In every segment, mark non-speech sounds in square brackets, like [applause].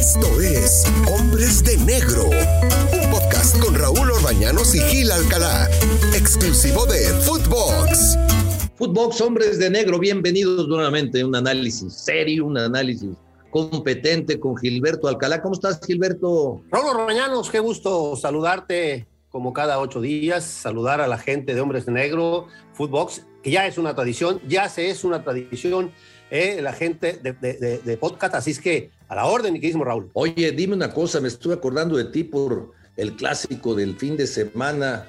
Esto es Hombres de Negro, un podcast con Raúl Orbañanos y Gil Alcalá, exclusivo de Footbox. Footbox, Hombres de Negro, bienvenidos nuevamente. Un análisis serio, un análisis competente con Gilberto Alcalá. ¿Cómo estás, Gilberto? Raúl Orbañanos, qué gusto saludarte como cada ocho días, saludar a la gente de Hombres de Negro, Footbox, que ya es una tradición, ya se es una tradición eh, la gente de, podcast, así es que a la orden, mi queridísimo Raúl. Oye, dime una cosa, me estuve acordando de ti por el clásico del fin de semana,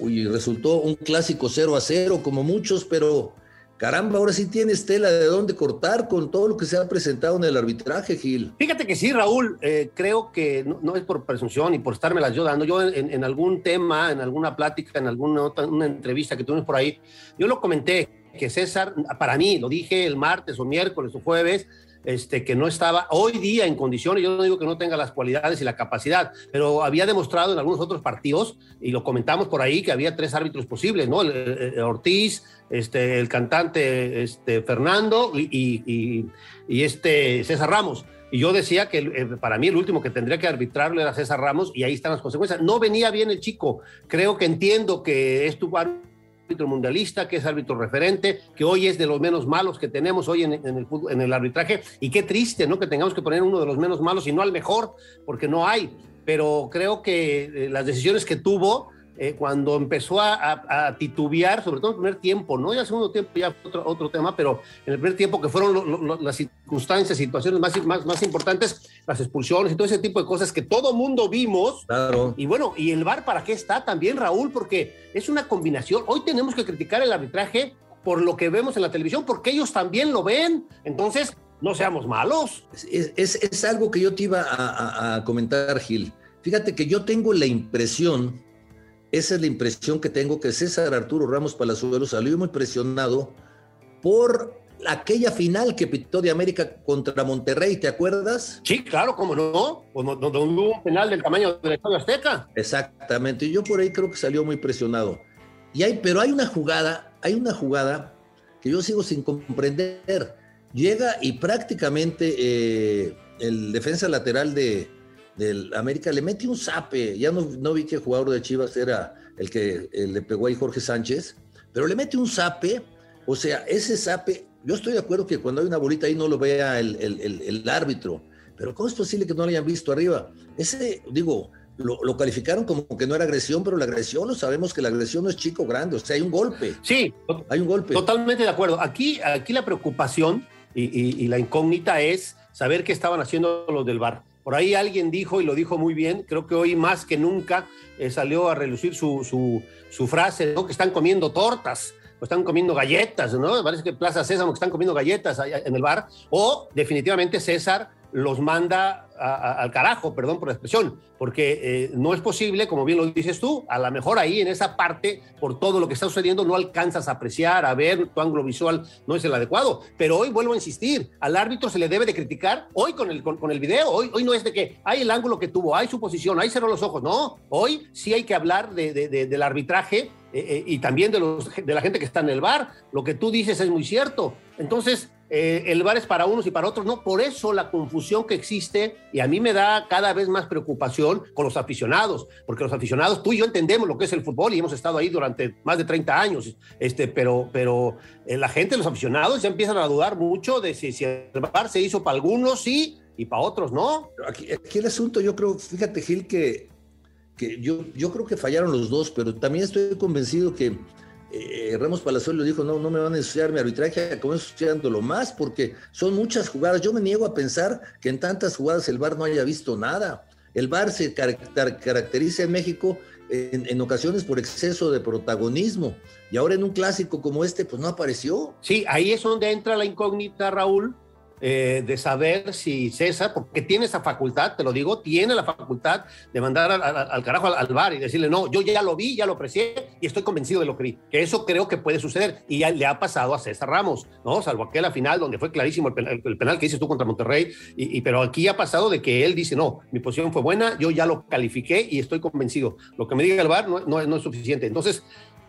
y resultó un clásico 0 a 0, como muchos, pero caramba, ahora sí tienes tela de dónde cortar con todo lo que se ha presentado en el arbitraje, Gil. Fíjate que sí, Raúl, eh, creo que no, es por presunción y por estármelas yo dando. Yo en, algún tema, en alguna plática, en alguna otra, una entrevista que tuvimos por ahí, yo lo comenté que César, para mí, lo dije el martes o miércoles o jueves, este, que no estaba hoy día en condiciones, yo no digo que no tenga las cualidades y la capacidad, pero había demostrado en algunos otros partidos, y lo comentamos por ahí, que había tres árbitros posibles, ¿no? El, Ortiz, este, el cantante este, Fernando y, y, este César Ramos. Y yo decía que para mí el último que tendría que arbitrarlo era César Ramos y ahí están las consecuencias. No venía bien el chico. Creo que entiendo que es tu árbitro mundialista, que es árbitro referente, que hoy es de los menos malos que tenemos hoy en, el, arbitraje. Y qué triste, ¿no? Que tengamos que poner uno de los menos malos y no al mejor, porque no hay. Pero creo que eh, las decisiones que tuvo eh, cuando empezó a, titubear, sobre todo en el primer tiempo, ¿no? Ya segundo tiempo ya otro, otro tema, pero en el primer tiempo que fueron las circunstancias, situaciones más, más, más importantes, las expulsiones y todo ese tipo de cosas que todo mundo vimos. Claro. Y bueno, ¿y el VAR para qué está también, Raúl? Porque es una combinación. Hoy tenemos que criticar el arbitraje por lo que vemos en la televisión, porque ellos también lo ven. Entonces, no seamos malos. Es, es, es algo que yo te iba a, a comentar, Gil. Fíjate que yo tengo la impresión esa es la impresión que tengo que César Arturo Ramos Palazuelo salió muy presionado por aquella final que pitó de América contra Monterrey, ¿te acuerdas? Sí, claro, cómo no, donde hubo un penal del tamaño del Estadio Azteca. Exactamente, yo por ahí creo que salió muy presionado. Y hay, pero hay una jugada, hay una jugada que yo sigo sin comprender. Llega y prácticamente eh, el defensa lateral de, del América le mete un zape. Ya no, vi que el jugador de Chivas era el que le pegó ahí Jorge Sánchez, pero le mete un zape. O sea, ese zape, yo estoy de acuerdo que cuando hay una bolita ahí no lo vea el, árbitro, pero ¿cómo es posible que no lo hayan visto arriba? Ese, digo, lo, calificaron como que no era agresión, pero la agresión, lo sabemos que la agresión no es chico grande, o sea, hay un golpe. Sí, hay un golpe. Totalmente de acuerdo. Aquí, aquí la preocupación y, y la incógnita es saber qué estaban haciendo los del bar por ahí alguien dijo, y lo dijo muy bien, creo que hoy más que nunca eh, salió a relucir su, su, frase, ¿no? que están comiendo tortas, o están comiendo galletas, ¿no? Parece que Plaza César que están comiendo galletas en el bar, o definitivamente César los manda al carajo, perdón por la expresión, porque eh, no es posible, como bien lo dices tú, a lo mejor ahí en esa parte, por todo lo que está sucediendo, no alcanzas a apreciar, a ver, tu ángulo visual no es el adecuado. Pero hoy vuelvo a insistir, al árbitro se le debe de criticar hoy con el, con, el video, hoy, hoy no es de que hay el ángulo que tuvo, hay su posición, hay cerró los ojos, no, hoy sí hay que hablar de, del arbitraje eh, eh, y también de, los, de la gente que está en el bar. Lo que tú dices es muy cierto. Entonces, eh, el bar es para unos y para otros, no, por eso la confusión que existe y a mí me da cada vez más preocupación con los aficionados, porque los aficionados, tú y yo entendemos lo que es el fútbol y hemos estado ahí durante más de 30 años, este, pero, pero eh, la gente, los aficionados ya empiezan a dudar mucho de si, el bar se hizo para algunos sí y para otros no. Aquí, el asunto, yo creo, fíjate Gil, que, yo creo que fallaron los dos, pero también estoy convencido que eh, Ramos Palazuelo dijo, no, no me van a ensuciar mi arbitraje, como ensuciándolo más, porque son muchas jugadas. Yo me niego a pensar que en tantas jugadas el VAR no haya visto nada. El VAR se caracteriza en México en, en, ocasiones por exceso de protagonismo. Y ahora en un clásico como este, pues no apareció. Sí, ahí es donde entra la incógnita, Raúl, eh, de saber si César, porque tiene esa facultad, te lo digo, tiene la facultad de mandar al, carajo al, bar y decirle, no, yo ya lo vi, ya lo aprecié y estoy convencido de lo que vi. Que eso creo que puede suceder y ya le ha pasado a César Ramos, ¿no? Salvo aquella final donde fue clarísimo el penal, que dices tú contra Monterrey, y, pero aquí ha pasado de que él dice, no, mi posición fue buena, yo ya lo califiqué y estoy convencido. Lo que me diga el bar no, no es suficiente. Entonces,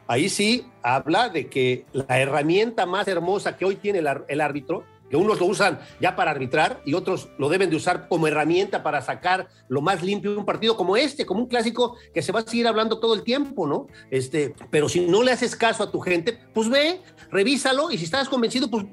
ahí sí habla de que la herramienta más hermosa que hoy tiene el, árbitro que unos lo usan ya para arbitrar y otros lo deben de usar como herramienta para sacar lo más limpio de un partido como este, como un clásico que se va a seguir hablando todo el tiempo, ¿no? Este, pero si no le haces caso a tu gente, pues ve, revísalo y si estás convencido, pues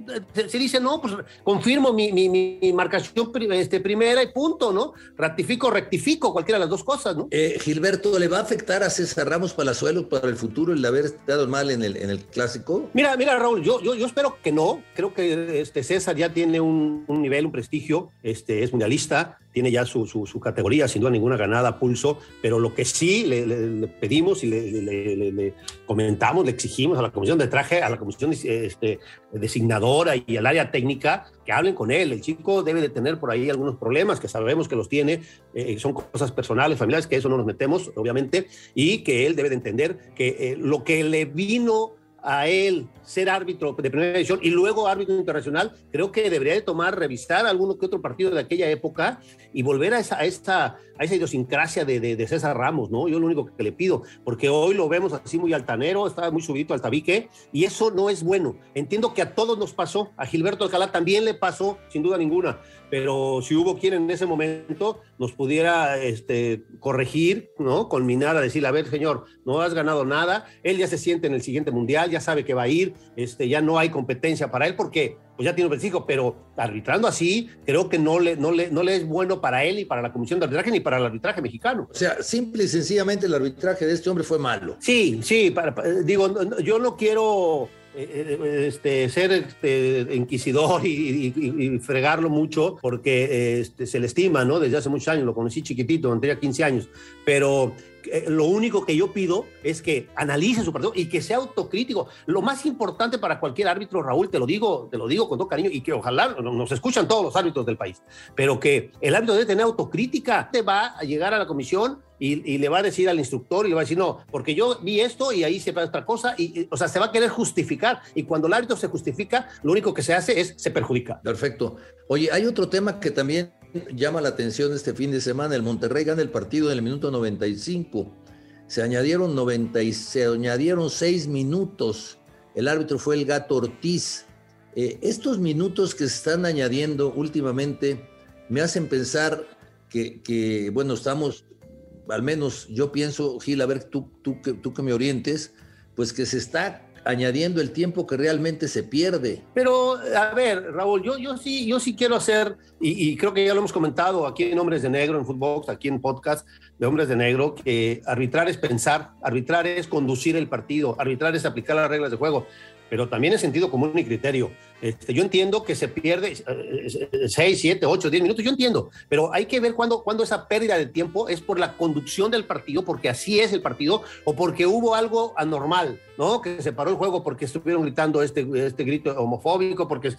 se, dice, no, pues confirmo mi, mi, marcación este, primera y punto, ¿no? Ratifico, rectifico, cualquiera de las dos cosas, ¿no? Eh, Gilberto, ¿le va a afectar a César Ramos Palazuelo para el futuro el haber estado mal en el, en el clásico? Mira, mira, Raúl, yo, yo, yo espero que no, creo que este, César ya tiene un, nivel, un prestigio, este, es mundialista, tiene ya su, su, categoría, sin duda ninguna ganada pulso, pero lo que sí le, pedimos y le, comentamos, le exigimos a la comisión de traje, a la comisión este, designadora y al área técnica, que hablen con él. El chico debe de tener por ahí algunos problemas, que sabemos que los tiene, eh, son cosas personales, familiares, que eso no nos metemos, obviamente, y que él debe de entender que eh, lo que le vino a él ser árbitro de primera división y luego árbitro internacional, creo que debería de tomar, revisar alguno que otro partido de aquella época y volver a esa, a esta, a esa idiosincrasia de, de, César Ramos, ¿no? Yo lo único que le pido, porque hoy lo vemos así muy altanero, está muy subido al tabique y eso no es bueno. Entiendo que a todos nos pasó, a Gilberto Alcalá también le pasó, sin duda ninguna, pero si hubo quien en ese momento nos pudiera este, corregir, ¿no? Culminar a decir, a ver, señor, no has ganado nada, él ya se siente en el siguiente mundial, ya sabe que va a ir, este, ya no hay competencia para él porque pues ya tiene un prestigio, pero arbitrando así, creo que no le, no, le, no le es bueno para él y para la Comisión de Arbitraje ni para el arbitraje mexicano. O sea, simple y sencillamente el arbitraje de este hombre fue malo. Sí, sí, para, digo, yo no quiero eh, eh, este, ser este, inquisidor y, fregarlo mucho porque este, se le estima, ¿no? Desde hace muchos años, lo conocí chiquitito, tendría 15 años, pero eh, lo único que yo pido es que analice su partido y que sea autocrítico. Lo más importante para cualquier árbitro, Raúl, te lo digo, te lo digo con todo cariño y que ojalá nos escuchan todos los árbitros del país, pero que el árbitro debe tener autocrítica. Te va a llegar a la comisión y, le va a decir al instructor y le va a decir, no, porque yo vi esto y ahí se ve otra cosa, y, o sea, se va a querer justificar. Y cuando el árbitro se justifica, lo único que se hace es se perjudica. Perfecto. Oye, hay otro tema que también llama la atención este fin de semana. El Monterrey gana el partido en el minuto 95. Se añadieron 90 y se añadieron 6 minutos. El árbitro fue el Gato Ortiz. Eh, estos minutos que se están añadiendo últimamente me hacen pensar que, que, bueno, estamos, al menos yo pienso, Gil, a ver, tú, tú, tú que me orientes, pues que se está añadiendo el tiempo que realmente se pierde. Pero, a ver, Raúl, yo, yo, sí, yo sí quiero hacer, y, creo que ya lo hemos comentado aquí en Hombres de Negro, en Footbox, aquí en podcast de Hombres de Negro, que arbitrar es pensar, arbitrar es conducir el partido, arbitrar es aplicar las reglas de juego pero también en sentido común y criterio. Este, yo entiendo que se pierde 6, 7, 8, 10 minutos, yo entiendo, pero hay que ver cuándo, cuando esa pérdida de tiempo es por la conducción del partido, porque así es el partido, o porque hubo algo anormal, ¿no? Que se paró el juego porque estuvieron gritando este, este grito homofóbico, porque,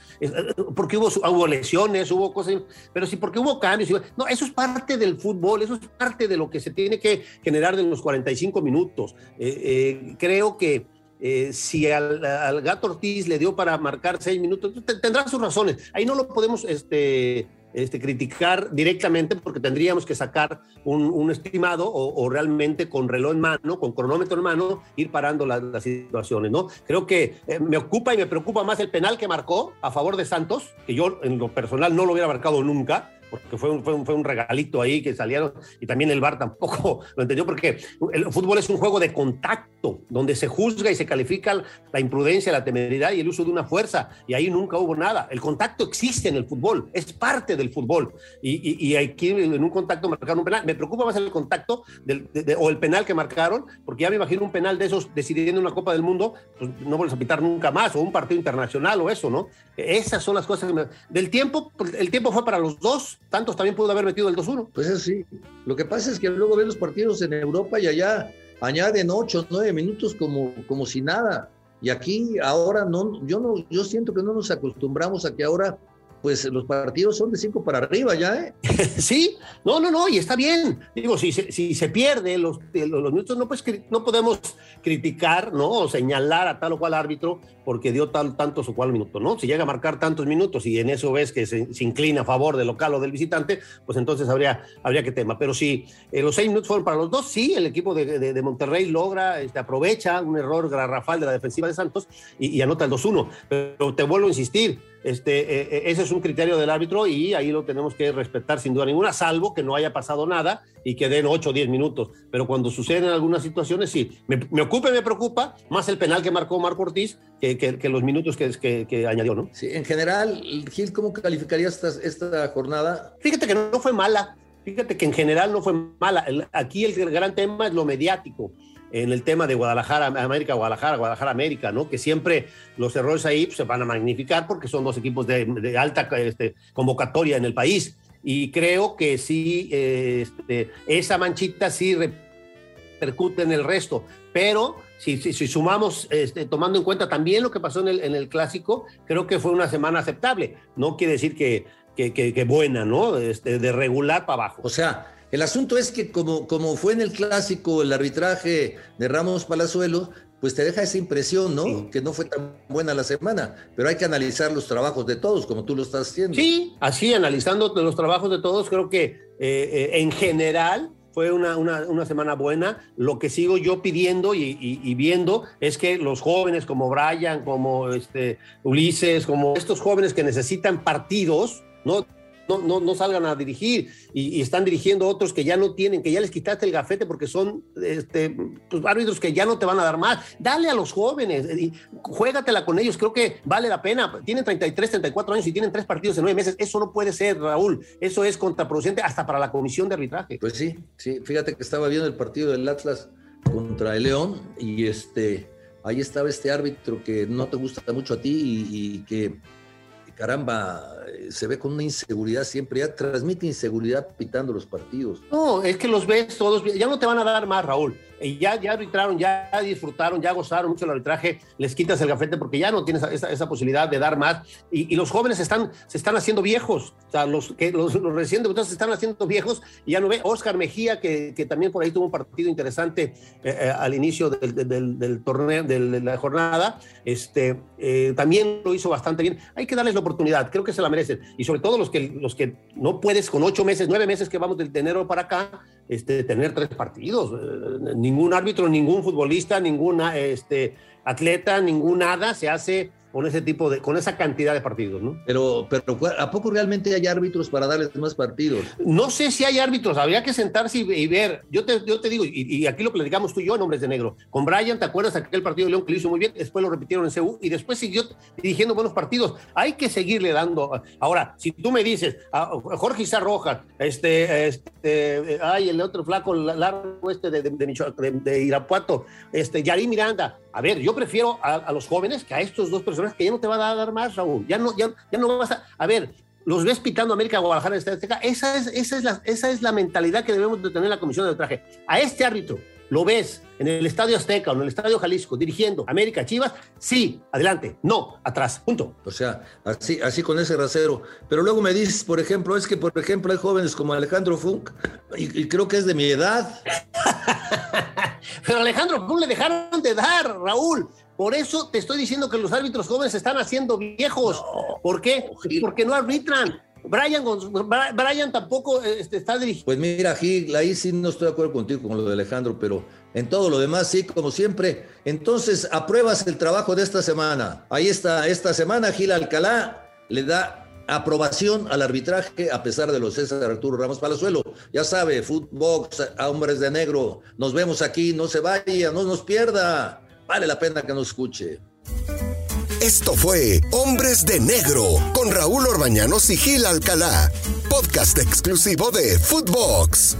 porque hubo, hubo lesiones, hubo cosas, pero sí porque hubo cambios. No, eso es parte del fútbol, eso es parte de lo que se tiene que generar en los 45 minutos. Eh, eh, creo que eh, si al, gato Ortiz le dio para marcar seis minutos, tendrá sus razones. Ahí no lo podemos este, este, criticar directamente porque tendríamos que sacar un, estimado o, realmente con reloj en mano, con cronómetro en mano, ir parando las, situaciones, ¿no? Creo que eh, me ocupa y me preocupa más el penal que marcó a favor de Santos, que yo en lo personal no lo hubiera marcado nunca, porque fue un, fue, un, fue un, regalito ahí que salieron y también el VAR tampoco lo entendió porque el fútbol es un juego de contacto donde se juzga y se califica la imprudencia, la temeridad y el uso de una fuerza y ahí nunca hubo nada. El contacto existe en el fútbol, es parte del fútbol y, y, aquí en un contacto marcaron un penal. Me preocupa más el contacto del, o el penal que marcaron porque ya me imagino un penal de esos decidiendo una Copa del Mundo, pues no vuelves a pitar nunca más o un partido internacional o eso, ¿no? Esas son las cosas del tiempo, pues, el tiempo fue para los dos Santos también pudo haber metido el 2-1. Pues así. Lo que pasa es que luego ven los partidos en Europa y allá añaden 8, 9 minutos como, como si nada. Y aquí ahora no, yo no, yo siento que no nos acostumbramos a que ahora pues los partidos son de cinco para arriba ya, ¿eh? [laughs] sí, no, no, no, y está bien. Digo, si se, si se pierde los, los, minutos, no, pues, no podemos criticar, ¿no? O señalar a tal o cual árbitro porque dio tal, tantos o cual minutos, ¿no? Si llega a marcar tantos minutos y en eso ves que se, inclina a favor del local o del visitante, pues entonces habría, habría que tema. Pero si eh, los seis minutos fueron para los dos, sí, el equipo de, de, Monterrey logra, este, aprovecha un error garrafal de la defensiva de Santos y, y anota el 2-1. Pero te vuelvo a insistir, este, eh, eh, ese es un criterio del árbitro y ahí lo tenemos que respetar sin duda ninguna, salvo que no haya pasado nada y que den 8 o 10 minutos. Pero cuando suceden algunas situaciones, sí, me, me ocupa y me preocupa más el penal que marcó Marco Ortiz que, que, los minutos que, que, que, añadió, ¿no? Sí, en general, Gil, ¿cómo calificarías esta, esta jornada? Fíjate que no fue mala, fíjate que en general no fue mala. Aquí el gran tema es lo mediático en el tema de Guadalajara, América, Guadalajara, Guadalajara, América, ¿no? Que siempre los errores ahí pues, se van a magnificar porque son dos equipos de, alta este, convocatoria en el país. Y creo que sí, este, esa manchita sí repercute en el resto. Pero si, si, sumamos, este, tomando en cuenta también lo que pasó en el, en el clásico, creo que fue una semana aceptable. No quiere decir que, que, que, buena, ¿no? Este, de regular para abajo. O sea, el asunto es que como, como fue en el clásico el arbitraje de Ramos Palazuelo, pues te deja esa impresión, ¿no? Que no fue tan buena la semana, pero hay que analizar los trabajos de todos, como tú lo estás haciendo. Sí, así, analizando los trabajos de todos, creo que eh, eh, en general fue una, una, semana buena. Lo que sigo yo pidiendo y, y, viendo es que los jóvenes como Brian, como este, Ulises, como estos jóvenes que necesitan partidos, ¿no? No, no, no salgan a dirigir y, están dirigiendo otros que ya no tienen, que ya les quitaste el gafete porque son este, pues, árbitros que ya no te van a dar más. Dale a los jóvenes, y juégatela con ellos, creo que vale la pena. Tienen 33, 34 años y tienen tres partidos en nueve meses. Eso no puede ser, Raúl. Eso es contraproducente hasta para la comisión de arbitraje. Pues sí, sí. Fíjate que estaba viendo el partido del Atlas contra el León y este ahí estaba este árbitro que no te gusta mucho a ti y que caramba, eh, se ve con una inseguridad siempre, ya transmite inseguridad pitando los partidos. No, es que los ves todos, ya no te van a dar más, Raúl y ya, ya arbitraron, ya disfrutaron, ya gozaron mucho el arbitraje, les quitas el gafete porque ya no tienes esa, esa posibilidad de dar más. Y, los jóvenes están, se están haciendo viejos, o sea, los, que, los, recién debutados se están haciendo viejos y ya no ve. Oscar Mejía, que, que también por ahí tuvo un partido interesante eh, eh, al inicio del, del, del torneo, de la jornada, este, eh, también lo hizo bastante bien. Hay que darles la oportunidad, creo que se la merecen. Y sobre todo los que, los que no puedes con ocho meses, nueve meses que vamos de enero para acá, este, tener tres partidos. Eh, ningún árbitro, ningún futbolista, ningún este, atleta, ningún nada se hace con ese tipo de, con esa cantidad de partidos, ¿no? Pero, pero ¿a poco realmente hay árbitros para darles más partidos? No sé si hay árbitros, habría que sentarse y, ver. Yo te, yo te digo, y, aquí lo platicamos tú y yo en Hombres de Negro. Con Brian, ¿te acuerdas aquel partido de León que lo hizo muy bien? Después lo repitieron en CU y después siguió dirigiendo buenos partidos. Hay que seguirle dando. Ahora, si tú me dices, a Jorge Izarroja, este, este, ay, el otro flaco largo este de, de, Irapuato, este, Yarí Miranda, a ver, yo prefiero a, los jóvenes que a estos dos personas que ya no te van a dar más, Raúl. Ya no, ya, ya no vas a. A ver, los ves pitando América, Guadalajara, Estadio Azteca. Esa es, esa, es la, esa es la mentalidad que debemos de tener en la comisión de traje. A este árbitro, lo ves en el Estadio Azteca o en el Estadio Jalisco dirigiendo América Chivas, sí, adelante, no, atrás, punto. O sea, así, así con ese rasero. Pero luego me dices, por ejemplo, es que, por ejemplo, hay jóvenes como Alejandro Funk, y, creo que es de mi edad. [laughs] Pero Alejandro Funk le dejaron de dar, Raúl. Por eso te estoy diciendo que los árbitros jóvenes se están haciendo viejos. ¿Por qué? Porque no arbitran. Brian, Brian tampoco este, está dirigiendo. Pues mira, Gil, ahí sí no estoy de acuerdo contigo con lo de Alejandro, pero en todo lo demás sí, como siempre. Entonces, apruebas el trabajo de esta semana. Ahí está, esta semana Gil Alcalá le da aprobación al arbitraje a pesar de los César Arturo Ramos Palazuelo. Ya sabe, Footbox, a hombres de negro. Nos vemos aquí, no se vaya, no nos pierda. Vale la pena que nos escuche. Esto fue Hombres de Negro con Raúl Orbañanos y Gil Alcalá, podcast exclusivo de Footbox.